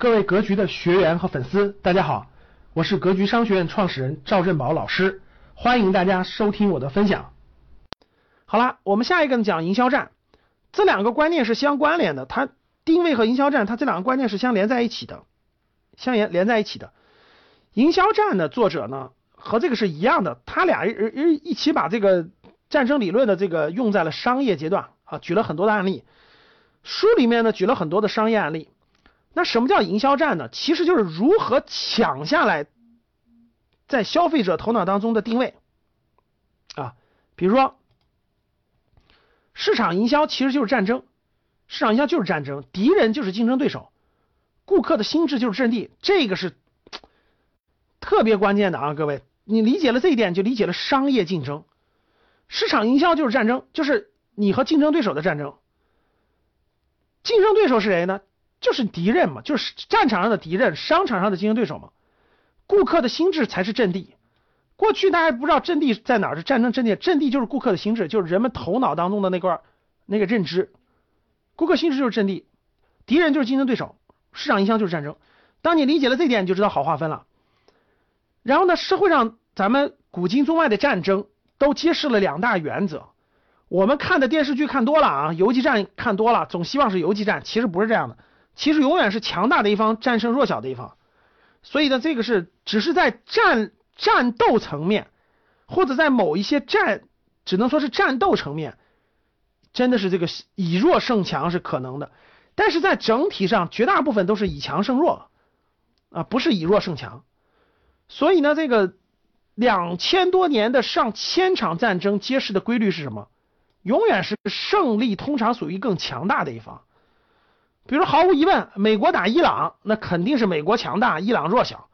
各位格局的学员和粉丝，大家好，我是格局商学院创始人赵振宝老师，欢迎大家收听我的分享。好了，我们下一个呢讲营销战，这两个观念是相关联的，它定位和营销战，它这两个观念是相连在一起的，相连连在一起的。营销战的作者呢，和这个是一样的，他俩一一起把这个战争理论的这个用在了商业阶段啊，举了很多的案例，书里面呢举了很多的商业案例。那什么叫营销战呢？其实就是如何抢下来在消费者头脑当中的定位啊。比如说，市场营销其实就是战争，市场营销就是战争，敌人就是竞争对手，顾客的心智就是阵地，这个是特别关键的啊！各位，你理解了这一点，就理解了商业竞争。市场营销就是战争，就是你和竞争对手的战争。竞争对手是谁呢？就是敌人嘛，就是战场上的敌人，商场上的竞争对手嘛。顾客的心智才是阵地。过去大家不知道阵地在哪儿，是战争阵地，阵地就是顾客的心智，就是人们头脑当中的那块那个认知。顾客心智就是阵地，敌人就是竞争对手，市场营销就是战争。当你理解了这点，你就知道好划分了。然后呢，社会上咱们古今中外的战争都揭示了两大原则。我们看的电视剧看多了啊，游击战看多了，总希望是游击战，其实不是这样的。其实永远是强大的一方战胜弱小的一方，所以呢，这个是只是在战战斗层面，或者在某一些战，只能说是战斗层面，真的是这个以弱胜强是可能的，但是在整体上，绝大部分都是以强胜弱啊，不是以弱胜强。所以呢，这个两千多年的上千场战争揭示的规律是什么？永远是胜利通常属于更强大的一方。比如毫无疑问，美国打伊朗，那肯定是美国强大，伊朗弱小。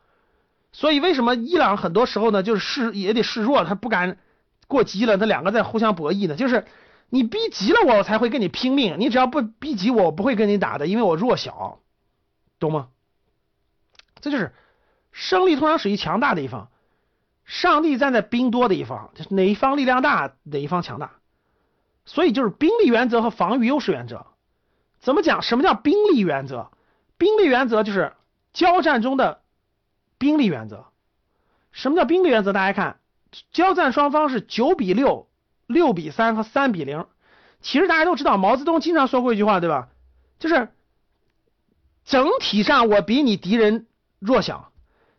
所以为什么伊朗很多时候呢，就是示也得示弱，他不敢过激了，他两个在互相博弈呢。就是你逼急了我，我才会跟你拼命。你只要不逼急我，我不会跟你打的，因为我弱小，懂吗？这就是胜利通常属于强大的一方。上帝站在兵多的一方，就是哪一方力量大，哪一方强大。所以就是兵力原则和防御优势原则。怎么讲？什么叫兵力原则？兵力原则就是交战中的兵力原则。什么叫兵力原则？大家看，交战双方是九比六、六比三和三比零。其实大家都知道，毛泽东经常说过一句话，对吧？就是整体上我比你敌人弱小，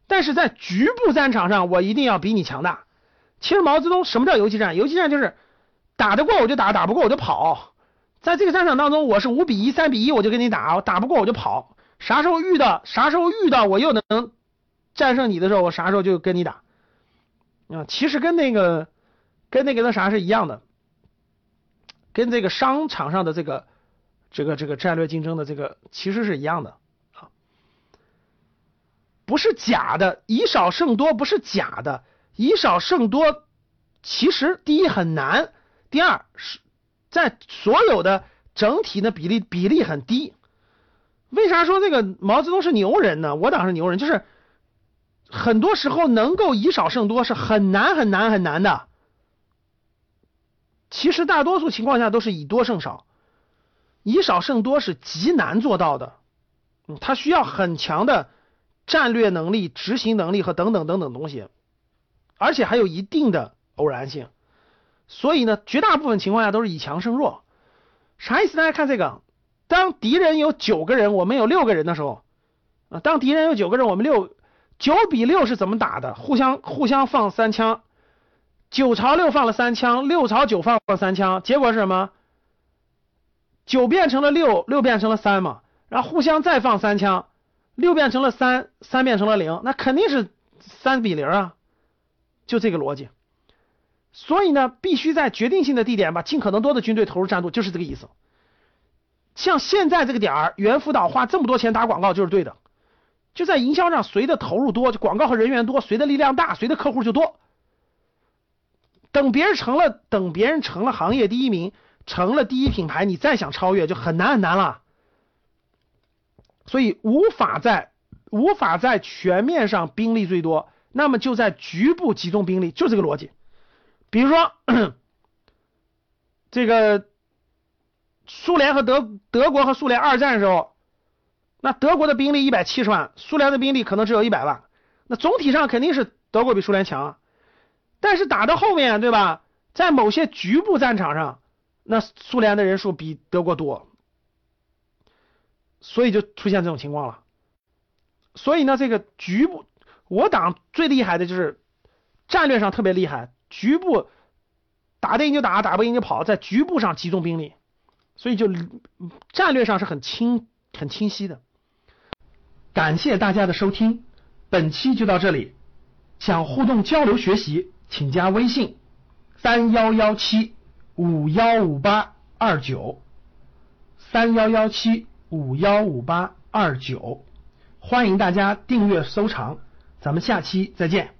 但是在局部战场上我一定要比你强大。其实毛泽东什么叫游击战？游击战就是打得过我就打，打不过我就跑。在这个战场当中，我是五比一、三比一，我就跟你打，我打不过我就跑。啥时候遇到，啥时候遇到我又能战胜你的时候，我啥时候就跟你打。啊，其实跟那个跟那个那啥是一样的，跟这个商场上的这个这个这个战略竞争的这个其实是一样的啊，不是假的，以少胜多不是假的，以少胜多其实第一很难，第二是。在所有的整体的比例比例很低，为啥说这个毛泽东是牛人呢？我党是牛人，就是很多时候能够以少胜多是很难很难很难的。其实大多数情况下都是以多胜少，以少胜多是极难做到的。嗯，它需要很强的战略能力、执行能力和等等等等东西，而且还有一定的偶然性。所以呢，绝大部分情况下都是以强胜弱，啥意思？大家看这个，当敌人有九个人，我们有六个人的时候，啊，当敌人有九个人，我们六九比六是怎么打的？互相互相放三枪，九朝六放了三枪，六朝九放了三枪，结果是什么？九变成了六，六变成了三嘛，然后互相再放三枪，六变成了三，三变成了零，那肯定是三比零啊，就这个逻辑。所以呢，必须在决定性的地点把尽可能多的军队投入战斗，就是这个意思。像现在这个点儿，猿辅导花这么多钱打广告就是对的。就在营销上，谁的投入多，就广告和人员多，谁的力量大，谁的客户就多。等别人成了，等别人成了行业第一名，成了第一品牌，你再想超越就很难很难了。所以无法在无法在全面上兵力最多，那么就在局部集中兵力，就这个逻辑。比如说，这个苏联和德德国和苏联二战的时候，那德国的兵力一百七十万，苏联的兵力可能只有一百万，那总体上肯定是德国比苏联强啊。但是打到后面，对吧？在某些局部战场上，那苏联的人数比德国多，所以就出现这种情况了。所以呢，这个局部，我党最厉害的就是战略上特别厉害，局部打得赢就打，打不赢就跑，在局部上集中兵力，所以就战略上是很清很清晰的。感谢大家的收听，本期就到这里。想互动交流学习，请加微信三幺幺七五幺五八二九三幺幺七五幺五八二九。欢迎大家订阅收藏，咱们下期再见。